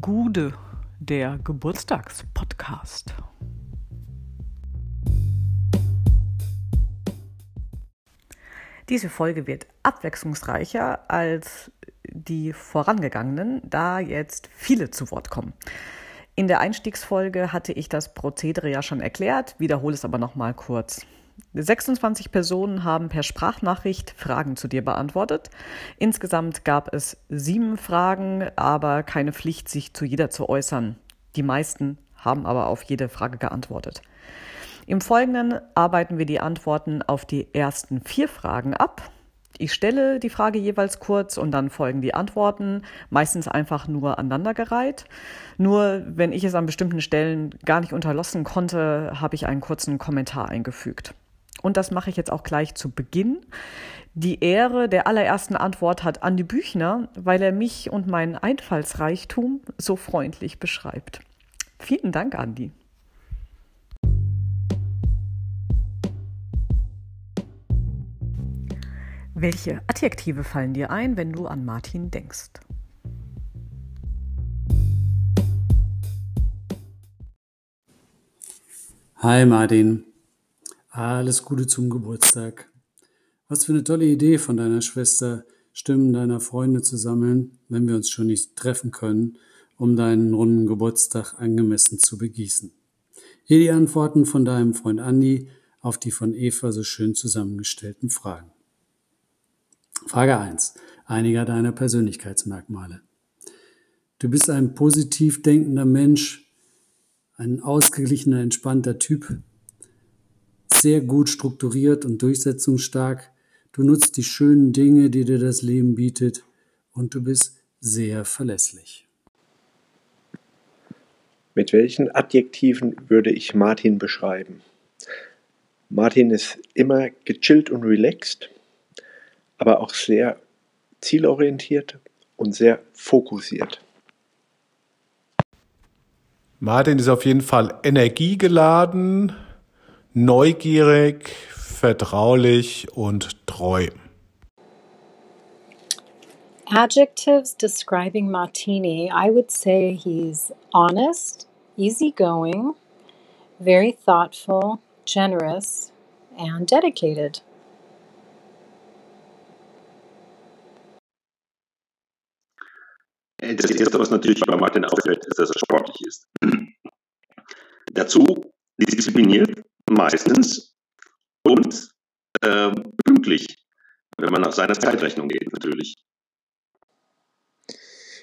Gude, der Geburtstagspodcast. Diese Folge wird abwechslungsreicher als die vorangegangenen, da jetzt viele zu Wort kommen. In der Einstiegsfolge hatte ich das Prozedere ja schon erklärt, wiederhole es aber noch mal kurz. 26 Personen haben per Sprachnachricht Fragen zu dir beantwortet. Insgesamt gab es sieben Fragen, aber keine Pflicht, sich zu jeder zu äußern. Die meisten haben aber auf jede Frage geantwortet. Im Folgenden arbeiten wir die Antworten auf die ersten vier Fragen ab. Ich stelle die Frage jeweils kurz und dann folgen die Antworten, meistens einfach nur aneinandergereiht. Nur wenn ich es an bestimmten Stellen gar nicht unterlassen konnte, habe ich einen kurzen Kommentar eingefügt. Und das mache ich jetzt auch gleich zu Beginn. Die Ehre der allerersten Antwort hat Andi Büchner, weil er mich und meinen Einfallsreichtum so freundlich beschreibt. Vielen Dank, Andi. Welche Adjektive fallen dir ein, wenn du an Martin denkst? Hi Martin, alles Gute zum Geburtstag. Was für eine tolle Idee von deiner Schwester, Stimmen deiner Freunde zu sammeln, wenn wir uns schon nicht treffen können, um deinen runden Geburtstag angemessen zu begießen. Hier die Antworten von deinem Freund Andi auf die von Eva so schön zusammengestellten Fragen. Frage 1. Einiger deiner Persönlichkeitsmerkmale. Du bist ein positiv denkender Mensch, ein ausgeglichener, entspannter Typ, sehr gut strukturiert und durchsetzungsstark. Du nutzt die schönen Dinge, die dir das Leben bietet und du bist sehr verlässlich. Mit welchen Adjektiven würde ich Martin beschreiben? Martin ist immer gechillt und relaxed, aber auch sehr zielorientiert und sehr fokussiert. Martin ist auf jeden Fall energiegeladen, neugierig, vertraulich und treu. Adjectives describing Martini, I would say he's honest, easygoing, very thoughtful, generous, and dedicated. Das Erste, was natürlich bei Martin auffällt, ist, dass er sportlich ist. Dazu diszipliniert, meistens und äh, pünktlich, wenn man nach seiner Zeitrechnung geht natürlich.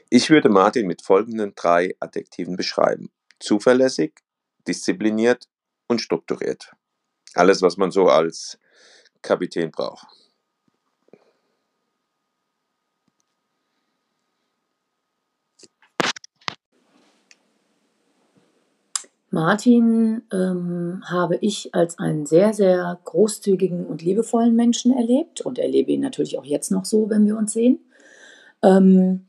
Ich würde Martin mit folgenden drei Adjektiven beschreiben. Zuverlässig, diszipliniert und strukturiert. Alles, was man so als Kapitän braucht. Martin ähm, habe ich als einen sehr, sehr großzügigen und liebevollen Menschen erlebt und erlebe ihn natürlich auch jetzt noch so, wenn wir uns sehen. Ähm,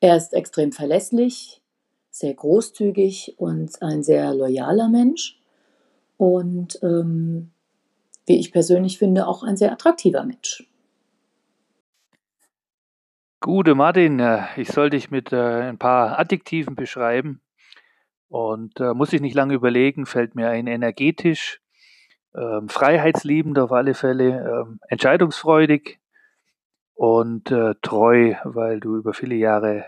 er ist extrem verlässlich, sehr großzügig und ein sehr loyaler Mensch und ähm, wie ich persönlich finde, auch ein sehr attraktiver Mensch. Gute Martin, äh, ich soll dich mit äh, ein paar Adjektiven beschreiben. Und äh, muss ich nicht lange überlegen, fällt mir ein energetisch, ähm, freiheitsliebend auf alle Fälle, ähm, entscheidungsfreudig und äh, treu, weil du über viele Jahre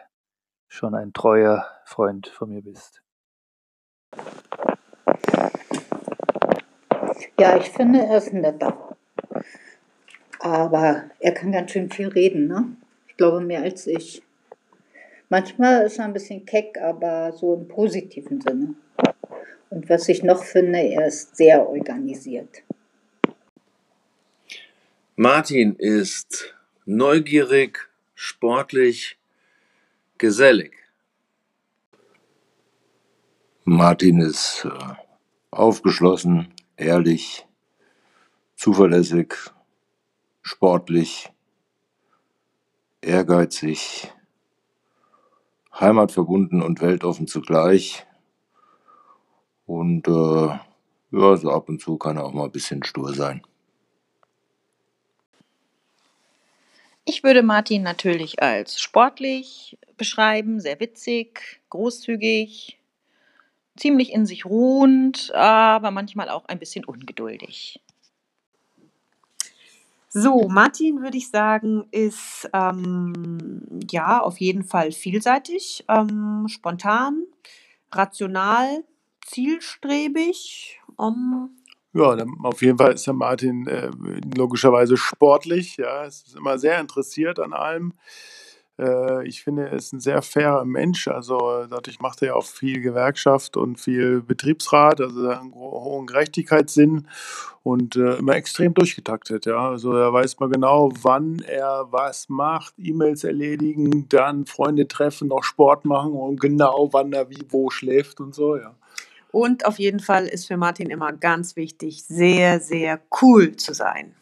schon ein treuer Freund von mir bist. Ja, ich finde, er ist netter. Aber er kann ganz schön viel reden, ne? Ich glaube, mehr als ich. Manchmal ist er ein bisschen keck, aber so im positiven Sinne. Und was ich noch finde, er ist sehr organisiert. Martin ist neugierig, sportlich, gesellig. Martin ist äh, aufgeschlossen, ehrlich, zuverlässig, sportlich, ehrgeizig, heimatverbunden und weltoffen zugleich. Und äh, ja, so ab und zu kann er auch mal ein bisschen stur sein. Ich würde Martin natürlich als sportlich beschreiben, sehr witzig, großzügig, ziemlich in sich ruhend, aber manchmal auch ein bisschen ungeduldig. So, Martin würde ich sagen, ist ähm, ja auf jeden Fall vielseitig, ähm, spontan, rational, zielstrebig. Ähm, Ja, auf jeden Fall ist der Martin äh, logischerweise sportlich. Ja, ist immer sehr interessiert an allem. Äh, ich finde, er ist ein sehr fairer Mensch. Also dadurch macht er ja auch viel Gewerkschaft und viel Betriebsrat. Also einen hohen Gerechtigkeitssinn und äh, immer extrem durchgetaktet. Ja, also er weiß mal genau, wann er was macht, E-Mails erledigen, dann Freunde treffen, noch Sport machen und genau wann er wie wo schläft und so. Ja. und auf jeden Fall ist für Martin immer ganz wichtig, sehr, sehr cool zu sein.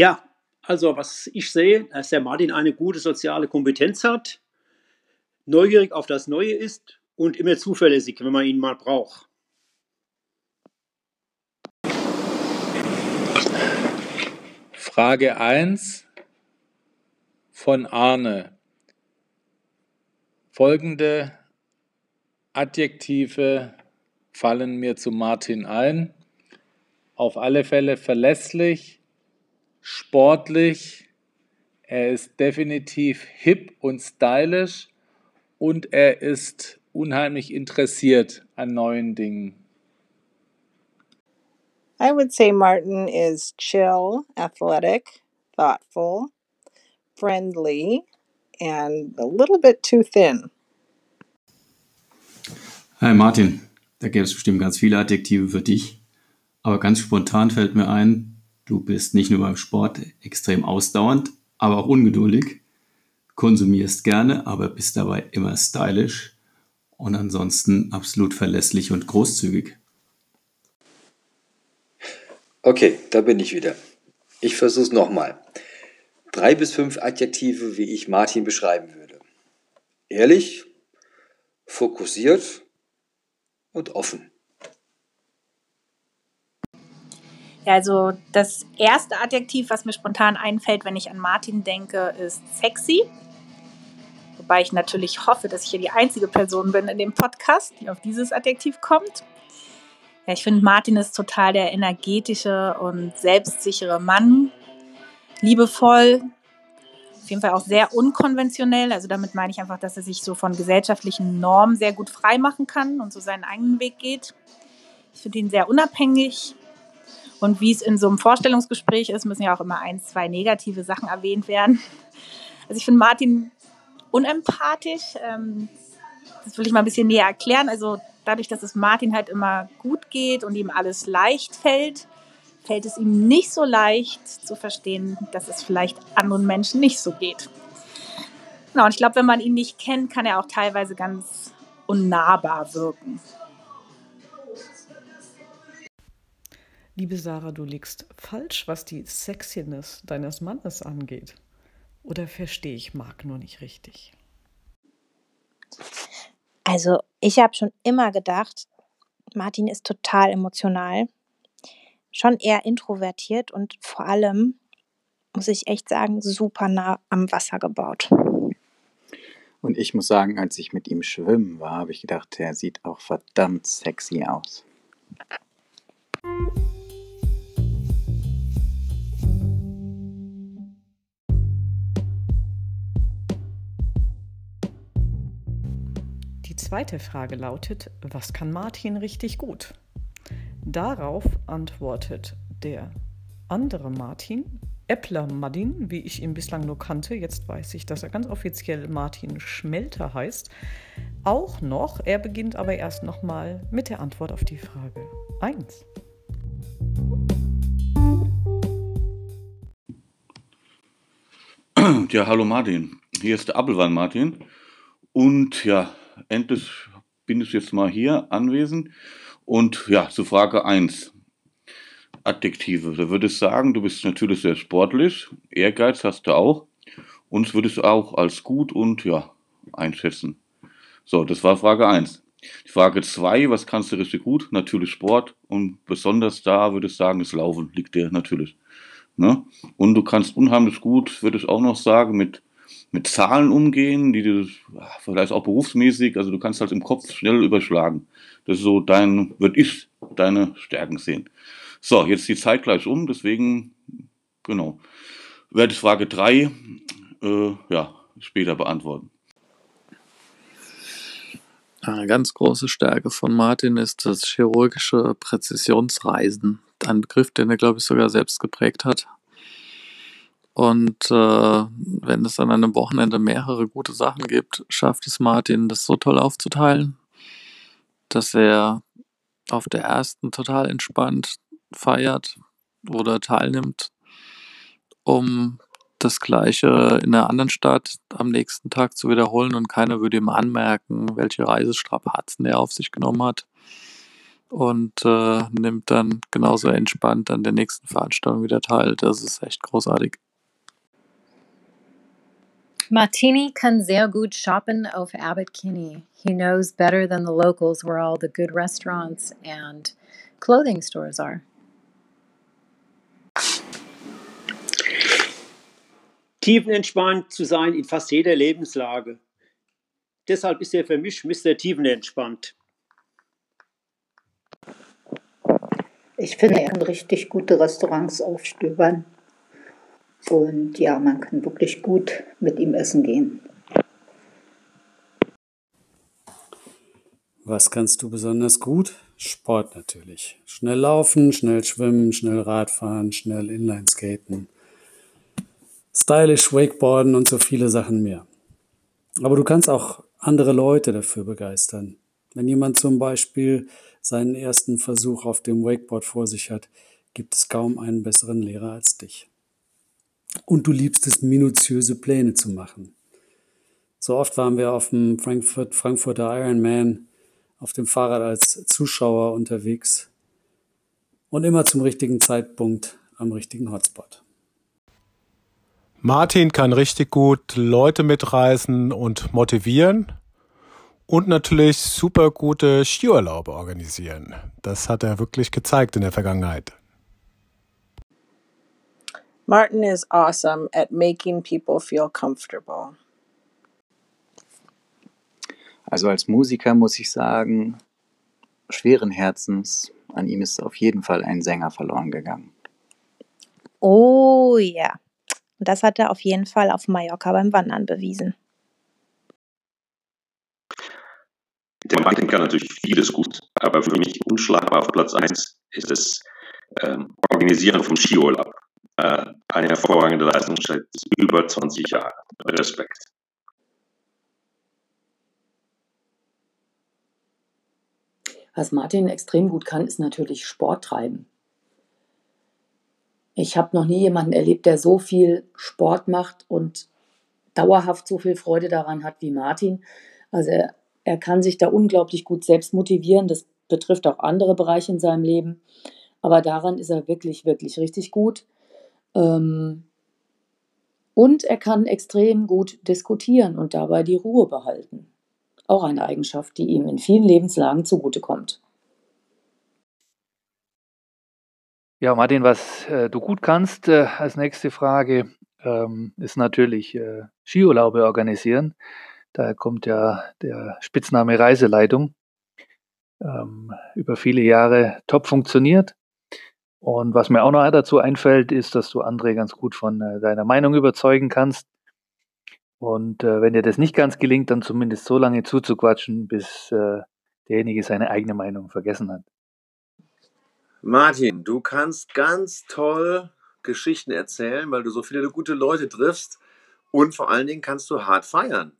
Ja, also was ich sehe, dass der Martin eine gute soziale Kompetenz hat, neugierig auf das Neue ist und immer zuverlässig, wenn man ihn mal braucht. Frage 1 von Arne. Folgende Adjektive fallen mir zu Martin ein. Auf alle Fälle verlässlich, sportlich, er ist definitiv hip und stylisch und er ist unheimlich interessiert an neuen Dingen. I would say Martin is chill, athletic, thoughtful, friendly, and a little bit too thin. Hi Martin, da gäbe es bestimmt ganz viele Adjektive für dich, aber ganz spontan fällt mir ein, du bist nicht nur beim Sport extrem ausdauernd, aber auch ungeduldig, konsumierst gerne, aber bist dabei immer stylisch und ansonsten absolut verlässlich und großzügig. Okay, da bin ich wieder. Ich versuch's nochmal. Drei bis fünf Adjektive, wie ich Martin beschreiben würde. Ehrlich, fokussiert und offen. Ja, also das erste Adjektiv, was mir spontan einfällt, wenn ich an Martin denke, ist sexy. Wobei ich natürlich hoffe, dass ich hier die einzige Person bin in dem Podcast, die auf dieses Adjektiv kommt. Ja, ich finde, Martin ist total der energetische und selbstsichere Mann. Liebevoll, auf jeden Fall auch sehr unkonventionell. Also damit meine ich einfach, dass er sich so von gesellschaftlichen Normen sehr gut freimachen kann und so seinen eigenen Weg geht. Ich finde ihn sehr unabhängig. Und wie es in so einem Vorstellungsgespräch ist, müssen ja auch immer ein, zwei negative Sachen erwähnt werden. Also ich finde Martin unempathisch. Ähm, das will ich mal ein bisschen näher erklären. Also dadurch, dass es Martin halt immer gut geht und ihm alles leicht fällt, fällt es ihm nicht so leicht zu verstehen, dass es vielleicht anderen Menschen nicht so geht. Genau, und ich glaube, wenn man ihn nicht kennt, kann er auch teilweise ganz unnahbar wirken. Liebe Sarah, du liegst falsch, was die Sexiness deines Mannes angeht. Oder verstehe ich Marc nur nicht richtig? Also, ich habe schon immer gedacht, Martin ist total emotional, schon eher introvertiert und vor allem, muss ich echt sagen, super nah am Wasser gebaut. Und ich muss sagen, als ich mit ihm schwimmen war, habe ich gedacht, er sieht auch verdammt sexy aus. Zweite Frage lautet, was kann Martin richtig gut? Darauf antwortet der andere Martin, Äppler Madin, wie ich ihn bislang nur kannte, jetzt weiß ich, dass er ganz offiziell Martin Schmelter heißt, auch noch. Er beginnt aber erst nochmal mit der Antwort auf die Frage 1. Ja, hallo Martin. Hier ist der Appelwein Martin. Und ja, endlich bin ich jetzt mal hier anwesend. Und ja, zu Frage 1. Adjektive. Da würde ich sagen, du bist natürlich sehr sportlich. Ehrgeiz hast du auch. Uns würde ich auch als gut und ja einschätzen. So, das war Frage 1. Die Frage 2, was kannst du richtig gut? Natürlich Sport und besonders da würde ich sagen, das Laufen liegt dir natürlich. Ne? Und du kannst unheimlich gut, würde ich auch noch sagen, mit, mit Zahlen umgehen, die du vielleicht auch berufsmäßig, also du kannst halt im Kopf schnell überschlagen. Das ist so dein, würde ich deine Stärken sehen. So, jetzt die Zeit gleich um, deswegen, genau, werde ich Frage 3 äh, ja, später beantworten. Eine ganz große Stärke von Martin ist das chirurgische Präzisionsreisen. Ein Begriff, den er, glaube ich, sogar selbst geprägt hat. Und äh, wenn es an einem Wochenende mehrere gute Sachen gibt, schafft es Martin, das so toll aufzuteilen, dass er auf der ersten total entspannt feiert oder teilnimmt, um das Gleiche in einer anderen Stadt am nächsten Tag zu wiederholen und keiner würde ihm anmerken, welche Reisestrapazen er auf sich genommen hat. Und äh, nimmt dann genauso entspannt an der nächsten Veranstaltung wieder teil. Das ist echt großartig. Martini kann sehr gut shoppen auf Abbot Kinney. He knows better than the locals where all the good restaurants and clothing stores are. Tiefenentspannt zu sein in fast jeder Lebenslage. Deshalb ist er für mich Mr. Tiefenentspannt. Ich finde, er kann richtig gute Restaurants aufstöbern. Und ja, man kann wirklich gut mit ihm essen gehen. Was kannst du besonders gut? Sport natürlich. Schnell laufen, schnell schwimmen, schnell Radfahren, schnell Inlineskaten stylisch Wakeboarden und so viele Sachen mehr. Aber du kannst auch andere Leute dafür begeistern. Wenn jemand zum Beispiel seinen ersten Versuch auf dem Wakeboard vor sich hat, gibt es kaum einen besseren Lehrer als dich. Und du liebst es, minutiöse Pläne zu machen. So oft waren wir auf dem Frankfurt, Frankfurter Ironman auf dem Fahrrad als Zuschauer unterwegs und immer zum richtigen Zeitpunkt am richtigen Hotspot. Martin kann richtig gut Leute mitreißen und motivieren und natürlich super gute Skiurlaube organisieren. Das hat er wirklich gezeigt in der Vergangenheit. Martin is awesome at making people feel comfortable. Also als Musiker muss ich sagen, schweren Herzens, an ihm ist auf jeden Fall ein Sänger verloren gegangen. Oh ja. Und das hat er auf jeden Fall auf Mallorca beim Wandern bewiesen. Der Martin kann natürlich vieles gut, aber für mich unschlagbar auf Platz 1 ist das ähm, Organisieren vom Skiurlaub. Äh, eine hervorragende Leistung seit über 20 Jahren. Respekt. Was Martin extrem gut kann, ist natürlich Sport treiben. Ich habe noch nie jemanden erlebt, der so viel Sport macht und dauerhaft so viel Freude daran hat wie Martin. Also er, er kann sich da unglaublich gut selbst motivieren. Das betrifft auch andere Bereiche in seinem Leben. Aber daran ist er wirklich, wirklich richtig gut. Ähm, und er kann extrem gut diskutieren und dabei die Ruhe behalten. Auch eine Eigenschaft, die ihm in vielen Lebenslagen zugutekommt. Ja, Martin, was äh, du gut kannst äh, als nächste Frage, ähm, ist natürlich äh, Skiurlaube organisieren. Daher kommt ja der Spitzname Reiseleitung. Ähm, über viele Jahre top funktioniert. Und was mir auch noch dazu einfällt, ist, dass du andere ganz gut von äh, deiner Meinung überzeugen kannst. Und äh, wenn dir das nicht ganz gelingt, dann zumindest so lange zuzuquatschen, bis äh, derjenige seine eigene Meinung vergessen hat. Martin, du kannst ganz toll Geschichten erzählen, weil du so viele gute Leute triffst und vor allen Dingen kannst du hart feiern.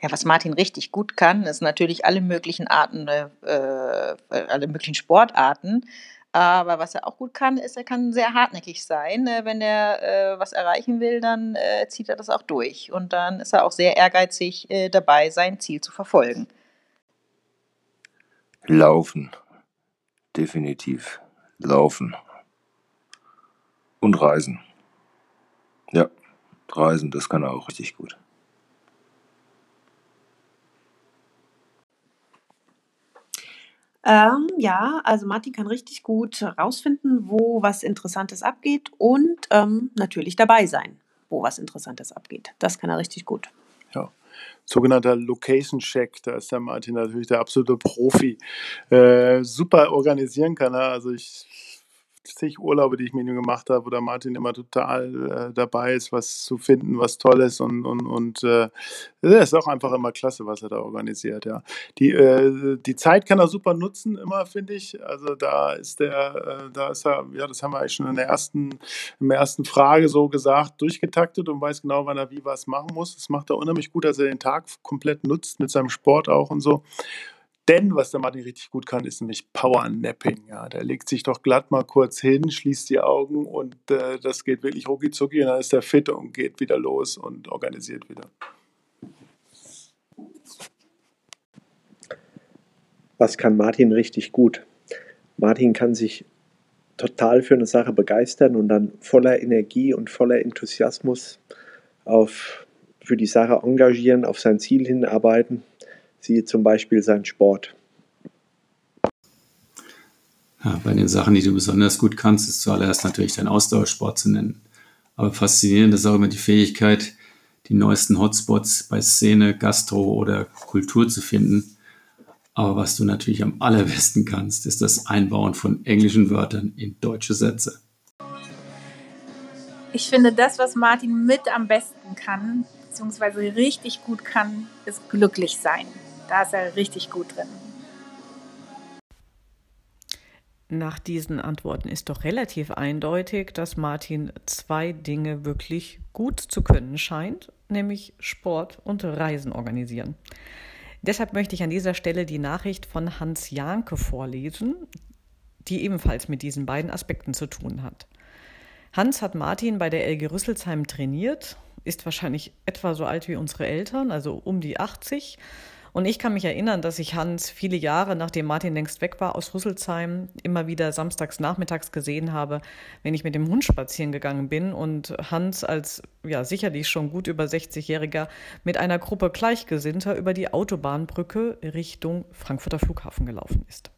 Ja, was Martin richtig gut kann, ist natürlich alle möglichen Arten, äh, äh, alle möglichen Sportarten. Aber was er auch gut kann, ist, er kann sehr hartnäckig sein. Äh, wenn er äh, was erreichen will, dann äh, zieht er das auch durch. Und dann ist er auch sehr ehrgeizig äh, dabei, sein Ziel zu verfolgen. Laufen. Definitiv. Laufen. Und Reisen. Ja, Reisen, das kann er auch richtig gut. Ähm, ja, also Martin kann richtig gut rausfinden, wo was Interessantes abgeht und ähm, natürlich dabei sein, wo was Interessantes abgeht. Das kann er richtig gut. Ja. Sogenannter Location Check, da ist der Martin natürlich der absolute Profi. Äh, super organisieren kann er. Also ich zig Urlaube, die ich mit ihm gemacht habe, wo der Martin immer total äh, dabei ist, was zu finden, was toll ist und, und, und äh, ist auch einfach immer klasse, was er da organisiert, ja. Die, äh, die Zeit kann er super nutzen, immer, finde ich. Also da ist der, äh, da ist er, ja, das haben wir eigentlich schon in der ersten, in der ersten Frage so gesagt, durchgetaktet und weiß genau, wann er wie was machen muss. Das macht er unheimlich gut, dass er den Tag komplett nutzt, mit seinem Sport auch und so. Denn was der Martin richtig gut kann, ist nämlich Powernapping. Ja, der legt sich doch glatt mal kurz hin, schließt die Augen und äh, das geht wirklich rucki zucki und dann ist er fit und geht wieder los und organisiert wieder. Was kann Martin richtig gut? Martin kann sich total für eine Sache begeistern und dann voller Energie und voller Enthusiasmus auf, für die Sache engagieren, auf sein Ziel hinarbeiten siehe zum Beispiel sein Sport. Ja, bei den Sachen, die du besonders gut kannst, ist zuallererst natürlich dein Ausdauersport zu nennen. Aber faszinierend ist auch immer die Fähigkeit, die neuesten Hotspots bei Szene, Gastro oder Kultur zu finden. Aber was du natürlich am allerbesten kannst, ist das Einbauen von englischen Wörtern in deutsche Sätze. Ich finde, das, was Martin mit am besten kann, beziehungsweise richtig gut kann, ist glücklich sein. Da ist er richtig gut drin. Nach diesen Antworten ist doch relativ eindeutig, dass Martin zwei Dinge wirklich gut zu können scheint, nämlich Sport und Reisen organisieren. Deshalb möchte ich an dieser Stelle die Nachricht von Hans Janke vorlesen, die ebenfalls mit diesen beiden Aspekten zu tun hat. Hans hat Martin bei der LG Rüsselsheim trainiert, ist wahrscheinlich etwa so alt wie unsere Eltern, also um die 80 und ich kann mich erinnern, dass ich Hans viele Jahre, nachdem Martin längst weg war aus Rüsselsheim, immer wieder samstags nachmittags gesehen habe, wenn ich mit dem Hund spazieren gegangen bin und Hans als ja sicherlich schon gut über 60-Jähriger mit einer Gruppe Gleichgesinnter über die Autobahnbrücke Richtung Frankfurter Flughafen gelaufen ist.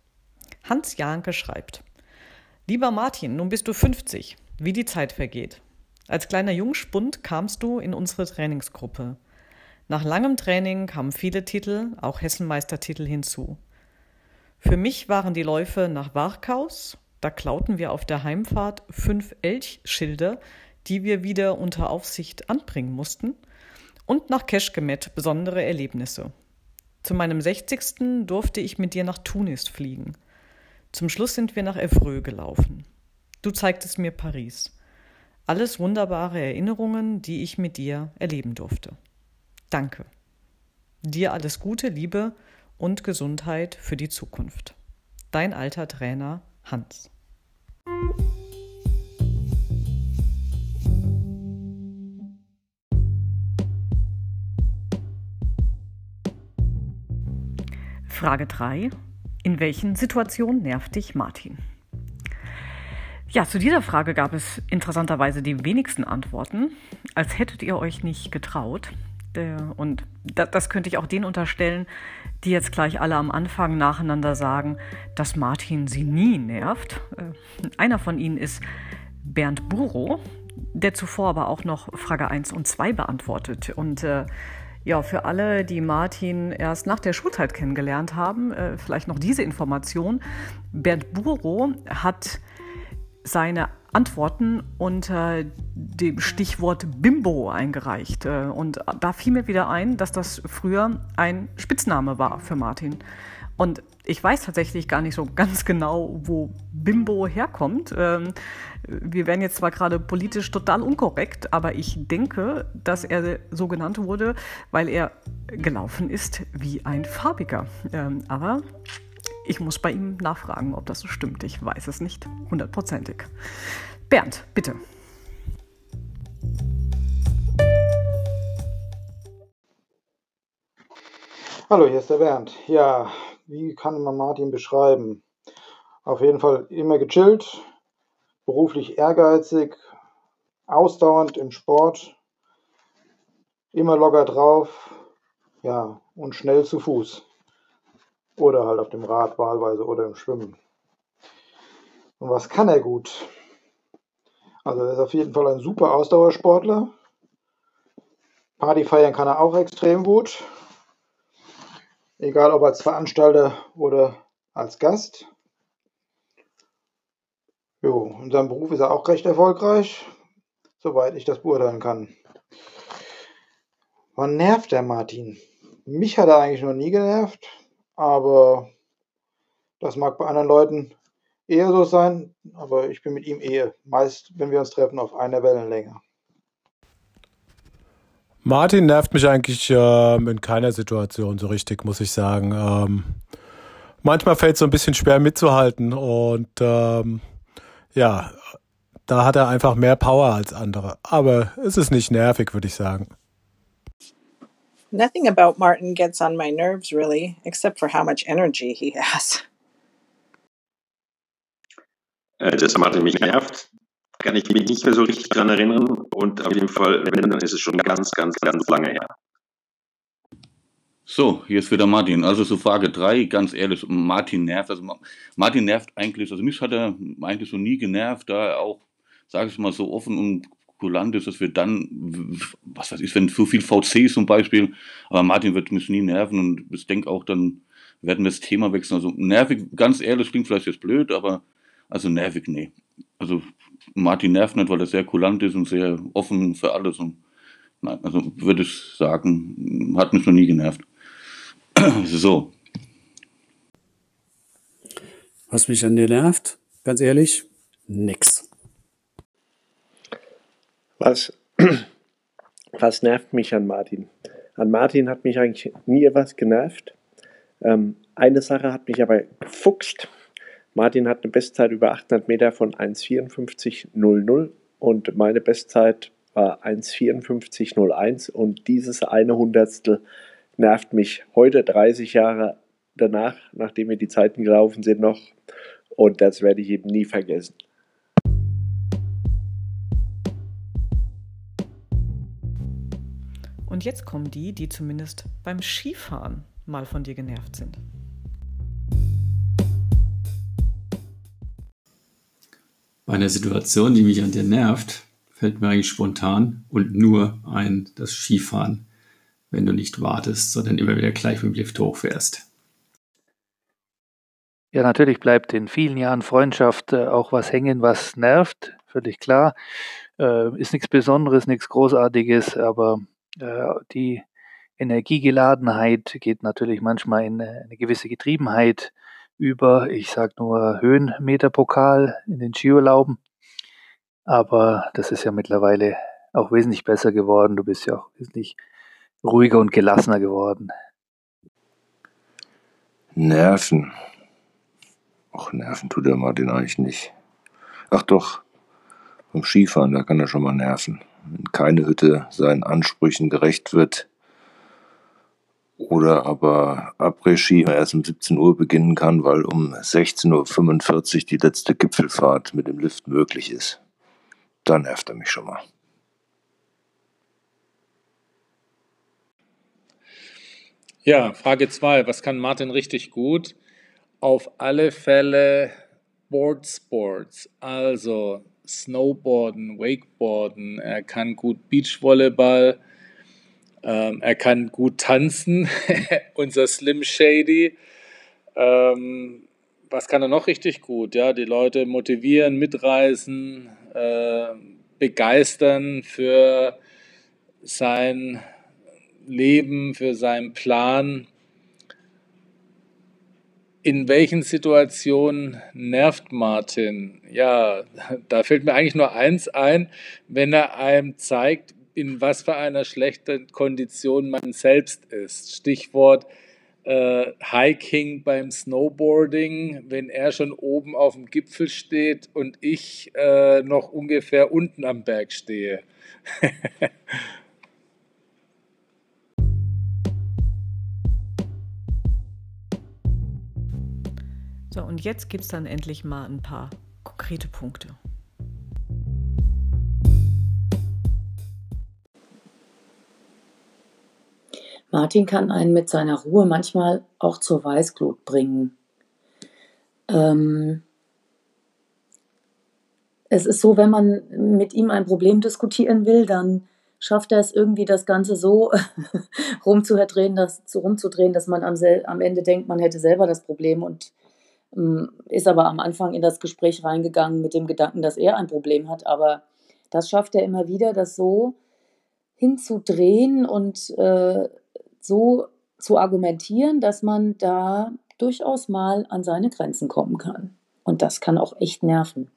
Hans Janke schreibt: Lieber Martin, nun bist du 50, wie die Zeit vergeht. Als kleiner Jungspund kamst du in unsere Trainingsgruppe. Nach langem Training kamen viele Titel, auch Hessenmeistertitel hinzu. Für mich waren die Läufe nach Warkaus, da klauten wir auf der Heimfahrt fünf Elchschilder, die wir wieder unter Aufsicht anbringen mussten, und nach Keschkemet besondere Erlebnisse. Zu meinem 60. durfte ich mit dir nach Tunis fliegen. Zum Schluss sind wir nach Evreux gelaufen. Du zeigtest mir Paris. Alles wunderbare Erinnerungen, die ich mit dir erleben durfte. Danke. Dir alles Gute, Liebe und Gesundheit für die Zukunft. Dein alter Trainer Hans. Frage 3. In welchen Situationen nervt dich Martin? Ja, zu dieser Frage gab es interessanterweise die wenigsten Antworten, als hättet ihr euch nicht getraut. Und das könnte ich auch denen unterstellen, die jetzt gleich alle am Anfang nacheinander sagen, dass Martin sie nie nervt. Äh, einer von ihnen ist Bernd Buro, der zuvor aber auch noch Frage 1 und 2 beantwortet. Und äh, ja, für alle, die Martin erst nach der Schulzeit kennengelernt haben, äh, vielleicht noch diese Information. Bernd Buro hat seine Antworten unter dem Stichwort Bimbo eingereicht. Äh, und da fiel mir wieder ein, dass das früher ein Spitzname war für Martin. Und ich weiß tatsächlich gar nicht so ganz genau, wo Bimbo herkommt. Ähm, wir werden jetzt zwar gerade politisch total unkorrekt, aber ich denke, dass er so genannt wurde, weil er gelaufen ist wie ein Farbiger. Ähm, aber ich muss bei ihm nachfragen, ob das so stimmt. Ich weiß es nicht hundertprozentig. Bernd, bitte. Hallo, hier ist der Bernd. Ja, wie kann man Martin beschreiben? Auf jeden Fall immer gechillt, beruflich ehrgeizig, ausdauernd im Sport, immer locker drauf, ja, und schnell zu Fuß. Oder halt auf dem Rad wahlweise oder im Schwimmen. Und was kann er gut? Also er ist auf jeden Fall ein super Ausdauersportler. Party feiern kann er auch extrem gut. Egal ob als Veranstalter oder als Gast. Jo, in seinem Beruf ist er auch recht erfolgreich, soweit ich das beurteilen kann. Wann nervt der Martin? Mich hat er eigentlich noch nie genervt, aber das mag bei anderen Leuten eher so sein, aber ich bin mit ihm eher meist, wenn wir uns treffen, auf einer Wellenlänge. Martin nervt mich eigentlich äh, in keiner Situation so richtig, muss ich sagen. Ähm, manchmal fällt es so ein bisschen schwer mitzuhalten und ähm, ja, da hat er einfach mehr Power als andere. Aber es ist nicht nervig, würde ich sagen. Nothing about Martin gets on my nerves, really, except for how much energy he has. Äh, dass Martin mich nervt, kann ich mich nicht mehr so richtig dran erinnern. Und auf jeden Fall, wenn, dann ist es schon ganz, ganz, ganz lange her. So, hier ist wieder Martin. Also so Frage 3, ganz ehrlich, Martin nervt. Also Martin nervt eigentlich, also mich hat er eigentlich so nie genervt, da er auch, sage ich mal, so offen und kulant ist, dass wir dann, was weiß ich, wenn so viel VC zum Beispiel, aber Martin wird mich nie nerven und ich denke auch, dann werden wir das Thema wechseln. Also nervig, ganz ehrlich, klingt vielleicht jetzt blöd, aber also nervig, nee. Also Martin nervt nicht, weil er sehr kulant ist und sehr offen für alles. Und nein, also würde ich sagen, hat mich noch nie genervt. so. Was mich an dir nervt, ganz ehrlich, nix. Was, was nervt mich an Martin? An Martin hat mich eigentlich nie etwas genervt. Ähm, eine Sache hat mich aber gefuchst. Martin hat eine Bestzeit über 800 Meter von 1,54,00 und meine Bestzeit war 1,54,01 und dieses eine Hundertstel nervt mich heute 30 Jahre danach, nachdem wir die Zeiten gelaufen sind noch und das werde ich eben nie vergessen. Und jetzt kommen die, die zumindest beim Skifahren mal von dir genervt sind. Bei einer Situation, die mich an dir nervt, fällt mir eigentlich spontan und nur ein das Skifahren, wenn du nicht wartest, sondern immer wieder gleich mit dem Lift hochfährst. Ja, natürlich bleibt in vielen Jahren Freundschaft äh, auch was hängen, was nervt, völlig klar. Äh, ist nichts Besonderes, nichts Großartiges, aber die Energiegeladenheit geht natürlich manchmal in eine gewisse Getriebenheit über, ich sag nur Höhenmeterpokal in den Skiurlauben. Aber das ist ja mittlerweile auch wesentlich besser geworden. Du bist ja auch wesentlich ruhiger und gelassener geworden. Nerven. Ach, Nerven tut er Martin eigentlich nicht. Ach doch, beim Skifahren, da kann er schon mal nerven. Keine Hütte seinen Ansprüchen gerecht wird, oder aber Après-Ski erst um 17 Uhr beginnen kann, weil um 16.45 Uhr die letzte Gipfelfahrt mit dem Lift möglich ist. Dann nervt er mich schon mal. Ja, Frage 2. Was kann Martin richtig gut? Auf alle Fälle Board Sports, also Snowboarden, Wakeboarden. Er kann gut Beachvolleyball ähm, er kann gut tanzen, unser Slim Shady. Ähm, was kann er noch richtig gut? Ja, die Leute motivieren, mitreißen, äh, begeistern für sein Leben, für seinen Plan. In welchen Situationen nervt Martin? Ja, da fällt mir eigentlich nur eins ein, wenn er einem zeigt, in was für einer schlechten Kondition man selbst ist. Stichwort äh, Hiking beim Snowboarding, wenn er schon oben auf dem Gipfel steht und ich äh, noch ungefähr unten am Berg stehe. so, und jetzt gibt es dann endlich mal ein paar konkrete Punkte. Martin kann einen mit seiner Ruhe manchmal auch zur Weißglut bringen. Ähm, es ist so, wenn man mit ihm ein Problem diskutieren will, dann schafft er es irgendwie, das Ganze so rumzudrehen, dass, rumzudrehen, dass man am, am Ende denkt, man hätte selber das Problem und ist aber am Anfang in das Gespräch reingegangen mit dem Gedanken, dass er ein Problem hat. Aber das schafft er immer wieder, das so hinzudrehen und äh, so zu argumentieren, dass man da durchaus mal an seine Grenzen kommen kann. Und das kann auch echt nerven.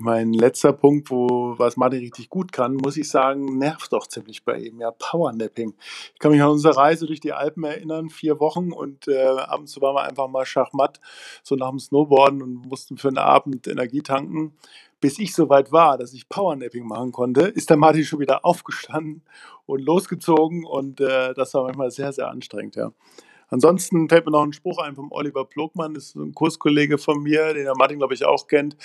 Mein letzter Punkt, wo was Martin richtig gut kann, muss ich sagen, nervt doch ziemlich bei ihm. Ja, Powernapping. Ich kann mich an unsere Reise durch die Alpen erinnern, vier Wochen und äh, abends waren wir einfach mal Schachmatt, so nach dem Snowboarden und mussten für einen Abend Energie tanken. Bis ich so weit war, dass ich Powernapping machen konnte, ist der Martin schon wieder aufgestanden und losgezogen und äh, das war manchmal sehr, sehr anstrengend, ja. Ansonsten fällt mir noch ein Spruch ein vom Oliver Plogmann, das ist ein Kurskollege von mir, den der Martin, glaube ich, auch kennt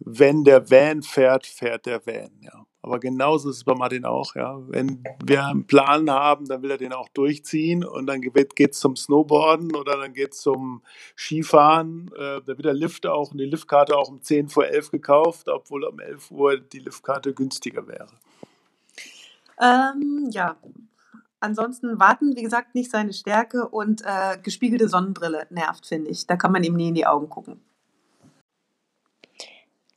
wenn der Van fährt, fährt der Van, ja. Aber genauso ist es bei Martin auch, ja. Wenn wir einen Plan haben, dann will er den auch durchziehen und dann geht es zum Snowboarden oder dann geht es zum Skifahren. Äh, da wird der Lift auch und die Liftkarte auch um 10 vor 11 gekauft, obwohl um 11 Uhr die Liftkarte günstiger wäre. Ähm, ja, ansonsten warten, wie gesagt, nicht seine Stärke und äh, gespiegelte Sonnenbrille nervt, finde ich. Da kann man ihm nie in die Augen gucken.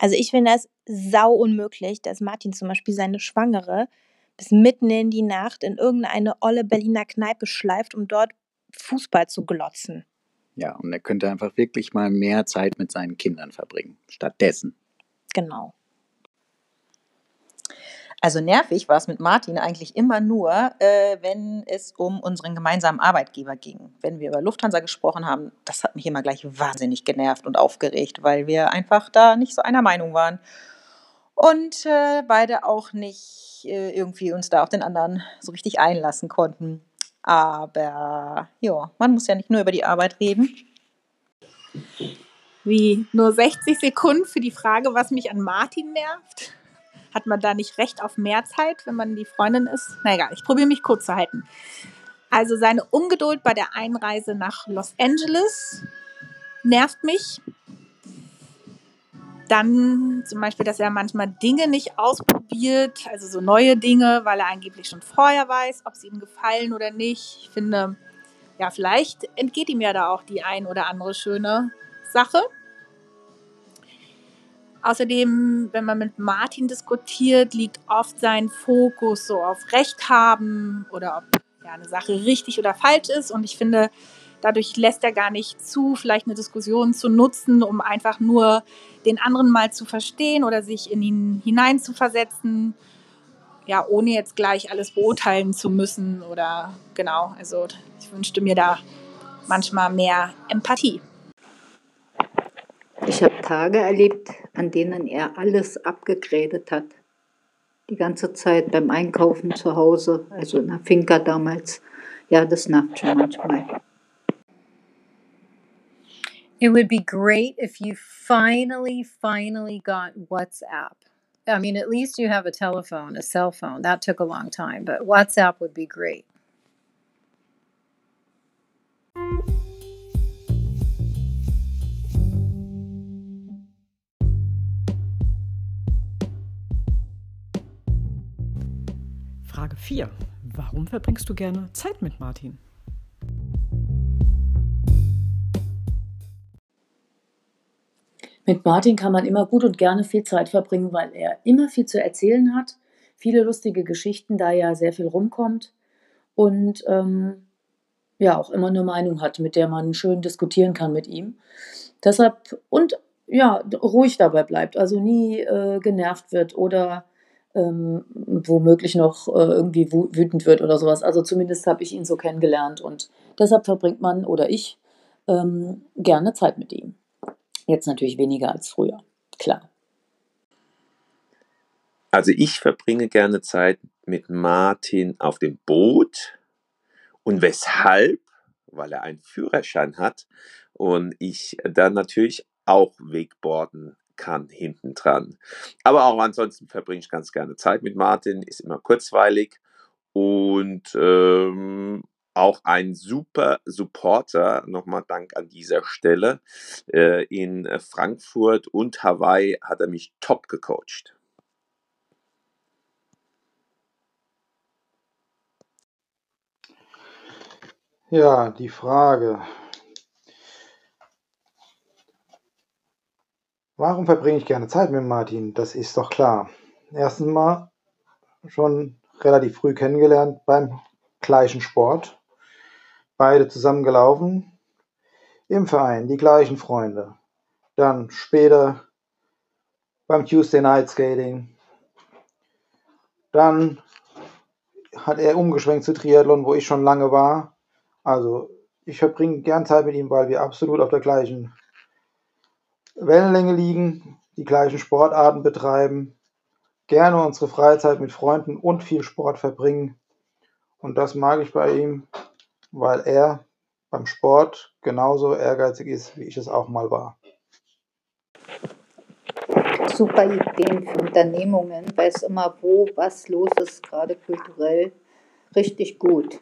Also ich finde das sau unmöglich, dass Martin zum Beispiel seine Schwangere bis mitten in die Nacht in irgendeine olle Berliner Kneipe schleift, um dort Fußball zu glotzen. Ja, und er könnte einfach wirklich mal mehr Zeit mit seinen Kindern verbringen, stattdessen. Genau. Also nervig war es mit Martin eigentlich immer nur, äh, wenn es um unseren gemeinsamen Arbeitgeber ging. Wenn wir über Lufthansa gesprochen haben, das hat mich immer gleich wahnsinnig genervt und aufgeregt, weil wir einfach da nicht so einer Meinung waren. Und äh, beide auch nicht äh, irgendwie uns da auf den anderen so richtig einlassen konnten. Aber ja, man muss ja nicht nur über die Arbeit reden. Wie nur 60 Sekunden für die Frage, was mich an Martin nervt? Hat man da nicht Recht auf mehr Zeit, wenn man die Freundin ist? Na egal, ich probiere mich kurz zu halten. Also seine Ungeduld bei der Einreise nach Los Angeles nervt mich. Dann zum Beispiel, dass er manchmal Dinge nicht ausprobiert, also so neue Dinge, weil er angeblich schon vorher weiß, ob sie ihm gefallen oder nicht. Ich finde, ja, vielleicht entgeht ihm ja da auch die ein oder andere schöne Sache. Außerdem, wenn man mit Martin diskutiert, liegt oft sein Fokus so auf Recht haben oder ob ja, eine Sache richtig oder falsch ist. Und ich finde, dadurch lässt er gar nicht zu, vielleicht eine Diskussion zu nutzen, um einfach nur den anderen mal zu verstehen oder sich in ihn hineinzuversetzen. Ja, ohne jetzt gleich alles beurteilen zu müssen oder genau. Also ich wünschte mir da manchmal mehr Empathie. Habe Tage erlebt, an denen er alles abgegrädet hat. Die ganze Zeit beim Einkaufen zu Hause, also in der Finca damals. Ja, das nervt schon manchmal. It would be great if you finally, finally got WhatsApp. I mean, at least you have a telephone, a cell phone. That took a long time, but WhatsApp would be great. Frage 4. Warum verbringst du gerne Zeit mit Martin? Mit Martin kann man immer gut und gerne viel Zeit verbringen, weil er immer viel zu erzählen hat, viele lustige Geschichten, da ja sehr viel rumkommt und ähm, ja auch immer eine Meinung hat, mit der man schön diskutieren kann mit ihm. Deshalb und ja, ruhig dabei bleibt, also nie äh, genervt wird oder ähm, womöglich noch äh, irgendwie wütend wird oder sowas. Also zumindest habe ich ihn so kennengelernt und deshalb verbringt man oder ich ähm, gerne Zeit mit ihm. Jetzt natürlich weniger als früher, klar. Also ich verbringe gerne Zeit mit Martin auf dem Boot. Und weshalb? Weil er einen Führerschein hat und ich dann natürlich auch Wakeboarden kann hinten dran. Aber auch ansonsten verbringe ich ganz gerne Zeit mit Martin, ist immer kurzweilig und ähm, auch ein super Supporter, nochmal Dank an dieser Stelle. Äh, in Frankfurt und Hawaii hat er mich top gecoacht. Ja, die Frage. Warum verbringe ich gerne Zeit mit Martin? Das ist doch klar. Erstens mal schon relativ früh kennengelernt beim gleichen Sport. Beide zusammen gelaufen. Im Verein, die gleichen Freunde. Dann später beim Tuesday Night Skating. Dann hat er umgeschwenkt zu Triathlon, wo ich schon lange war. Also ich verbringe gern Zeit mit ihm, weil wir absolut auf der gleichen Wellenlänge liegen, die gleichen Sportarten betreiben, gerne unsere Freizeit mit Freunden und viel Sport verbringen. Und das mag ich bei ihm, weil er beim Sport genauso ehrgeizig ist, wie ich es auch mal war. Super Ideen für Unternehmungen, weiß immer, wo was los ist, gerade kulturell, richtig gut.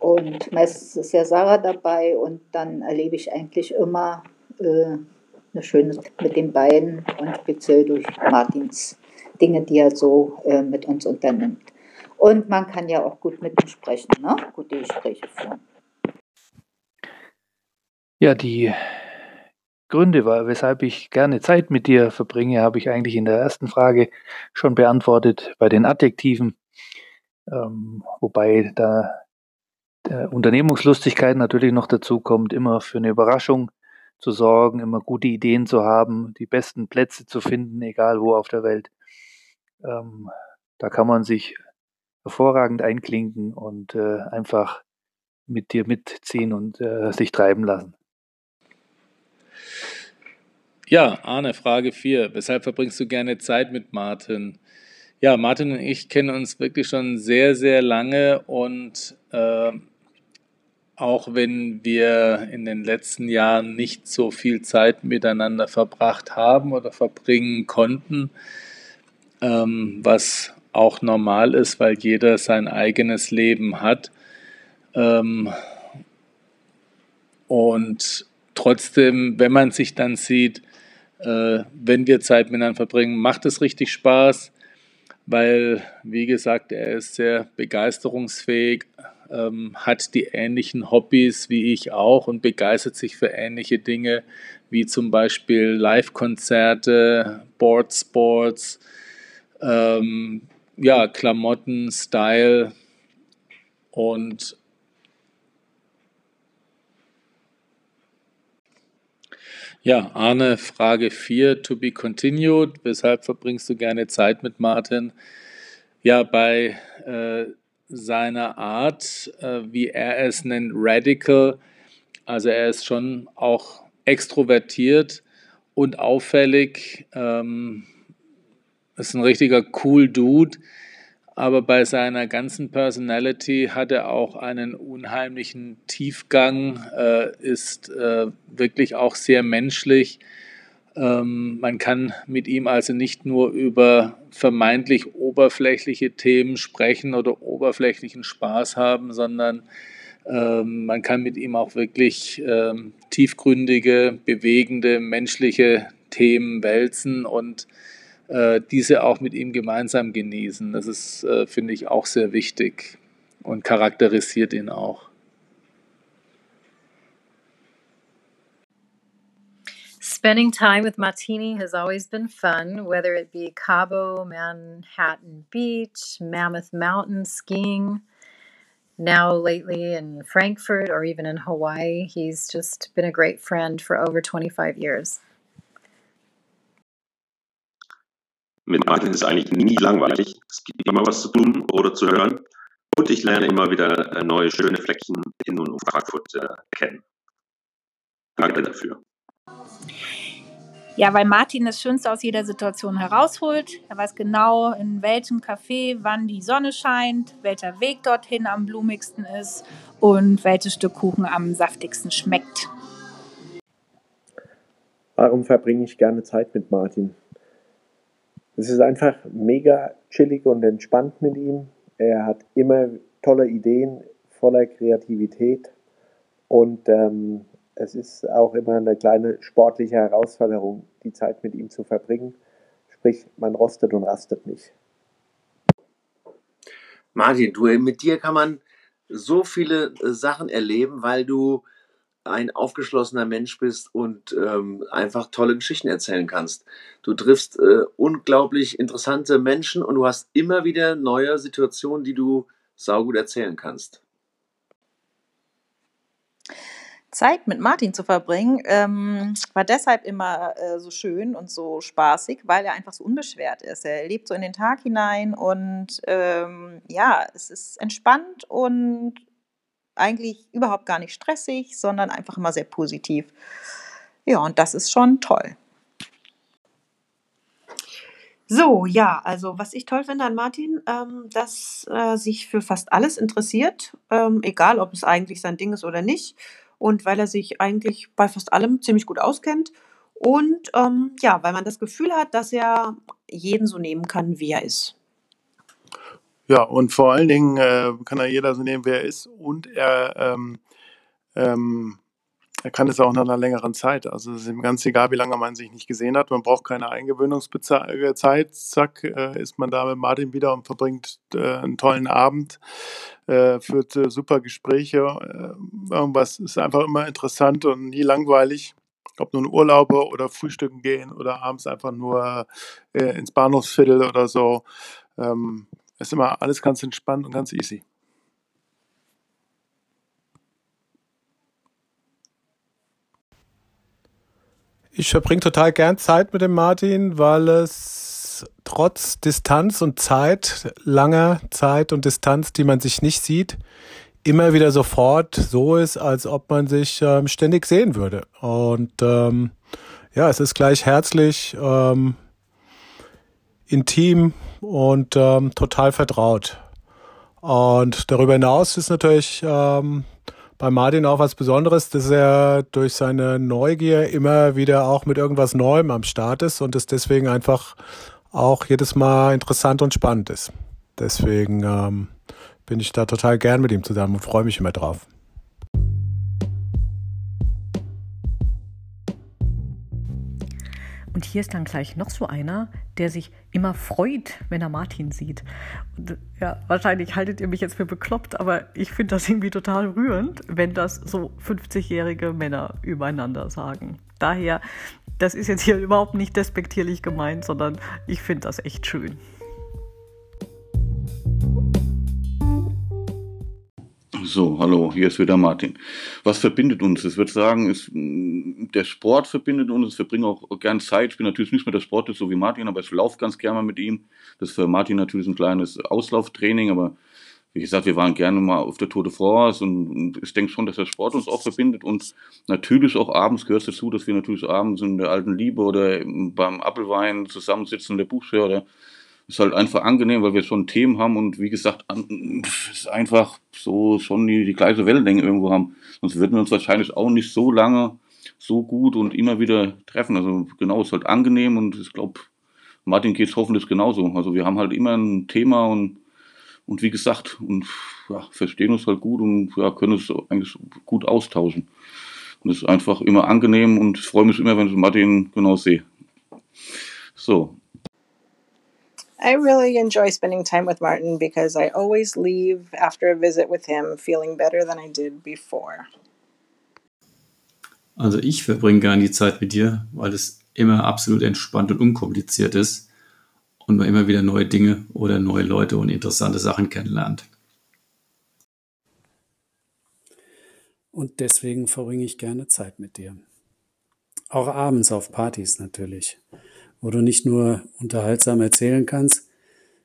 Und meistens ist ja Sarah dabei und dann erlebe ich eigentlich immer äh, eine schöne mit den beiden und speziell durch Martins Dinge, die er so äh, mit uns unternimmt. Und man kann ja auch gut mit ihm sprechen, ne? gute Gespräche führen. Ja, die Gründe, weshalb ich gerne Zeit mit dir verbringe, habe ich eigentlich in der ersten Frage schon beantwortet bei den Adjektiven, ähm, wobei da Unternehmungslustigkeit natürlich noch dazu kommt, immer für eine Überraschung zu sorgen, immer gute Ideen zu haben, die besten Plätze zu finden, egal wo auf der Welt. Ähm, da kann man sich hervorragend einklinken und äh, einfach mit dir mitziehen und äh, sich treiben lassen. Ja, Arne, Frage 4. Weshalb verbringst du gerne Zeit mit Martin? Ja, Martin und ich kennen uns wirklich schon sehr, sehr lange und äh, auch wenn wir in den letzten Jahren nicht so viel Zeit miteinander verbracht haben oder verbringen konnten, ähm, was auch normal ist, weil jeder sein eigenes Leben hat. Ähm, und trotzdem, wenn man sich dann sieht, äh, wenn wir Zeit miteinander verbringen, macht es richtig Spaß, weil, wie gesagt, er ist sehr begeisterungsfähig, ähm, hat die ähnlichen Hobbys wie ich auch und begeistert sich für ähnliche Dinge, wie zum Beispiel Live-Konzerte, Boardsports, ähm, ja, Klamotten, Style und ja, Arne, Frage 4, to be continued. Weshalb verbringst du gerne Zeit mit Martin? Ja, bei äh, seiner Art, äh, wie er es nennt, radical. Also er ist schon auch extrovertiert und auffällig. Ähm, ist ein richtiger cool Dude, aber bei seiner ganzen Personality hat er auch einen unheimlichen Tiefgang, äh, ist äh, wirklich auch sehr menschlich. Ähm, man kann mit ihm also nicht nur über vermeintlich oberflächliche Themen sprechen oder oberflächlichen Spaß haben, sondern ähm, man kann mit ihm auch wirklich ähm, tiefgründige, bewegende, menschliche Themen wälzen und äh, diese auch mit ihm gemeinsam genießen. Das ist, äh, finde ich, auch sehr wichtig und charakterisiert ihn auch. Spending time with Martini has always been fun, whether it be Cabo, Manhattan Beach, Mammoth Mountain skiing, now lately in Frankfurt or even in Hawaii. He's just been a great friend for over 25 years. Mit Martin ist eigentlich nie langweilig. Es gibt immer was zu tun oder zu hören. Und ich lerne immer wieder äh, neue schöne Fleckchen in und um Frankfurt äh, kennen. Danke dafür. Ja, weil Martin das Schönste aus jeder Situation herausholt. Er weiß genau, in welchem Café wann die Sonne scheint, welcher Weg dorthin am blumigsten ist und welches Stück Kuchen am saftigsten schmeckt. Warum verbringe ich gerne Zeit mit Martin? Es ist einfach mega chillig und entspannt mit ihm. Er hat immer tolle Ideen, voller Kreativität und ähm, es ist auch immer eine kleine sportliche Herausforderung, die Zeit mit ihm zu verbringen. Sprich, man rostet und rastet nicht. Martin, du, mit dir kann man so viele äh, Sachen erleben, weil du ein aufgeschlossener Mensch bist und ähm, einfach tolle Geschichten erzählen kannst. Du triffst äh, unglaublich interessante Menschen und du hast immer wieder neue Situationen, die du saugut erzählen kannst. Zeit mit Martin zu verbringen, ähm, war deshalb immer äh, so schön und so spaßig, weil er einfach so unbeschwert ist. Er lebt so in den Tag hinein und ähm, ja, es ist entspannt und eigentlich überhaupt gar nicht stressig, sondern einfach immer sehr positiv. Ja, und das ist schon toll. So, ja, also was ich toll finde an Martin, ähm, dass er sich für fast alles interessiert, ähm, egal ob es eigentlich sein Ding ist oder nicht. Und weil er sich eigentlich bei fast allem ziemlich gut auskennt. Und ähm, ja, weil man das Gefühl hat, dass er jeden so nehmen kann, wie er ist. Ja, und vor allen Dingen äh, kann er jeder so nehmen, wer er ist. Und er, ähm, ähm, er kann es auch nach einer längeren Zeit. Also es ist ihm ganz egal, wie lange man sich nicht gesehen hat. Man braucht keine Eingewöhnungszeit. Zack, äh, ist man da mit Martin wieder und verbringt äh, einen tollen Abend, äh, führt äh, super Gespräche. Äh, irgendwas ist einfach immer interessant und nie langweilig. Ob nun Urlaube oder Frühstücken gehen oder abends einfach nur äh, ins Bahnhofsviertel oder so. Ähm, ist immer alles ganz entspannt und ganz easy. Ich verbringe total gern Zeit mit dem Martin, weil es trotz Distanz und Zeit, langer Zeit und Distanz, die man sich nicht sieht, immer wieder sofort so ist, als ob man sich ähm, ständig sehen würde. Und ähm, ja, es ist gleich herzlich, ähm, intim und ähm, total vertraut. Und darüber hinaus ist natürlich ähm, bei Martin auch was Besonderes, dass er durch seine Neugier immer wieder auch mit irgendwas Neuem am Start ist und es deswegen einfach auch jedes Mal interessant und spannend ist. Deswegen ähm, bin ich da total gern mit ihm zusammen und freue mich immer drauf. Und hier ist dann gleich noch so einer, der sich immer freut, wenn er Martin sieht. Und ja, wahrscheinlich haltet ihr mich jetzt für bekloppt, aber ich finde das irgendwie total rührend, wenn das so 50-jährige Männer übereinander sagen. Daher, das ist jetzt hier überhaupt nicht despektierlich gemeint, sondern ich finde das echt schön. So, hallo, hier ist wieder Martin. Was verbindet uns? Ich würde sagen, ist, mm, der Sport verbindet uns. Ich verbringe auch gern Zeit. Ich bin natürlich nicht mehr der Sport so wie Martin, aber ich laufe ganz gerne mal mit ihm. Das ist für Martin natürlich ein kleines Auslauftraining, aber wie gesagt, wir waren gerne mal auf der Tour de France und, ich denke schon, dass der Sport uns auch verbindet und natürlich auch abends gehört es dazu, dass wir natürlich abends in der alten Liebe oder beim Apfelwein zusammensitzen in der Buchstabe oder ist halt einfach angenehm, weil wir schon Themen haben und wie gesagt, ist einfach so schon die, die gleiche Wellenlänge irgendwo haben. Sonst würden wir uns wahrscheinlich auch nicht so lange so gut und immer wieder treffen. Also genau, ist halt angenehm und ich glaube, Martin geht es hoffentlich genauso. Also wir haben halt immer ein Thema und, und wie gesagt, und ja, verstehen uns halt gut und ja, können es eigentlich gut austauschen. Und es ist einfach immer angenehm und ich freue mich immer, wenn ich Martin genau sehe. So, I really enjoy spending time with Martin because I always leave after a visit with him feeling better than I did before. Also ich verbringe gerne die Zeit mit dir, weil es immer absolut entspannt und unkompliziert ist und man immer wieder neue Dinge oder neue Leute und interessante Sachen kennenlernt. Und deswegen verbringe ich gerne Zeit mit dir. Auch abends auf Partys natürlich wo du nicht nur unterhaltsam erzählen kannst,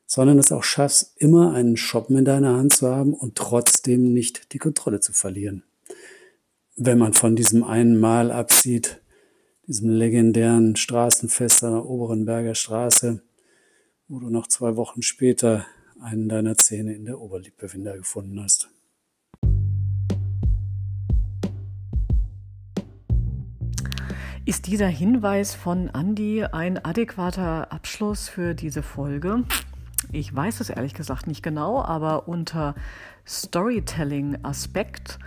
sondern es auch schaffst, immer einen Shoppen in deiner Hand zu haben und trotzdem nicht die Kontrolle zu verlieren. Wenn man von diesem einen Mal absieht, diesem legendären Straßenfest an der Oberen Berger Straße, wo du noch zwei Wochen später einen deiner Zähne in der Oberlippe gefunden hast. Ist dieser Hinweis von Andy ein adäquater Abschluss für diese Folge? Ich weiß es ehrlich gesagt nicht genau, aber unter Storytelling-Aspekt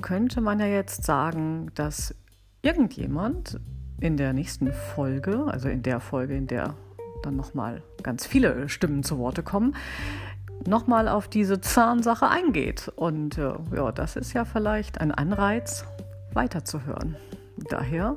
könnte man ja jetzt sagen, dass irgendjemand in der nächsten Folge, also in der Folge, in der dann nochmal ganz viele Stimmen zu Worte kommen, nochmal auf diese Zahnsache eingeht. Und äh, ja, das ist ja vielleicht ein Anreiz, weiterzuhören. Daher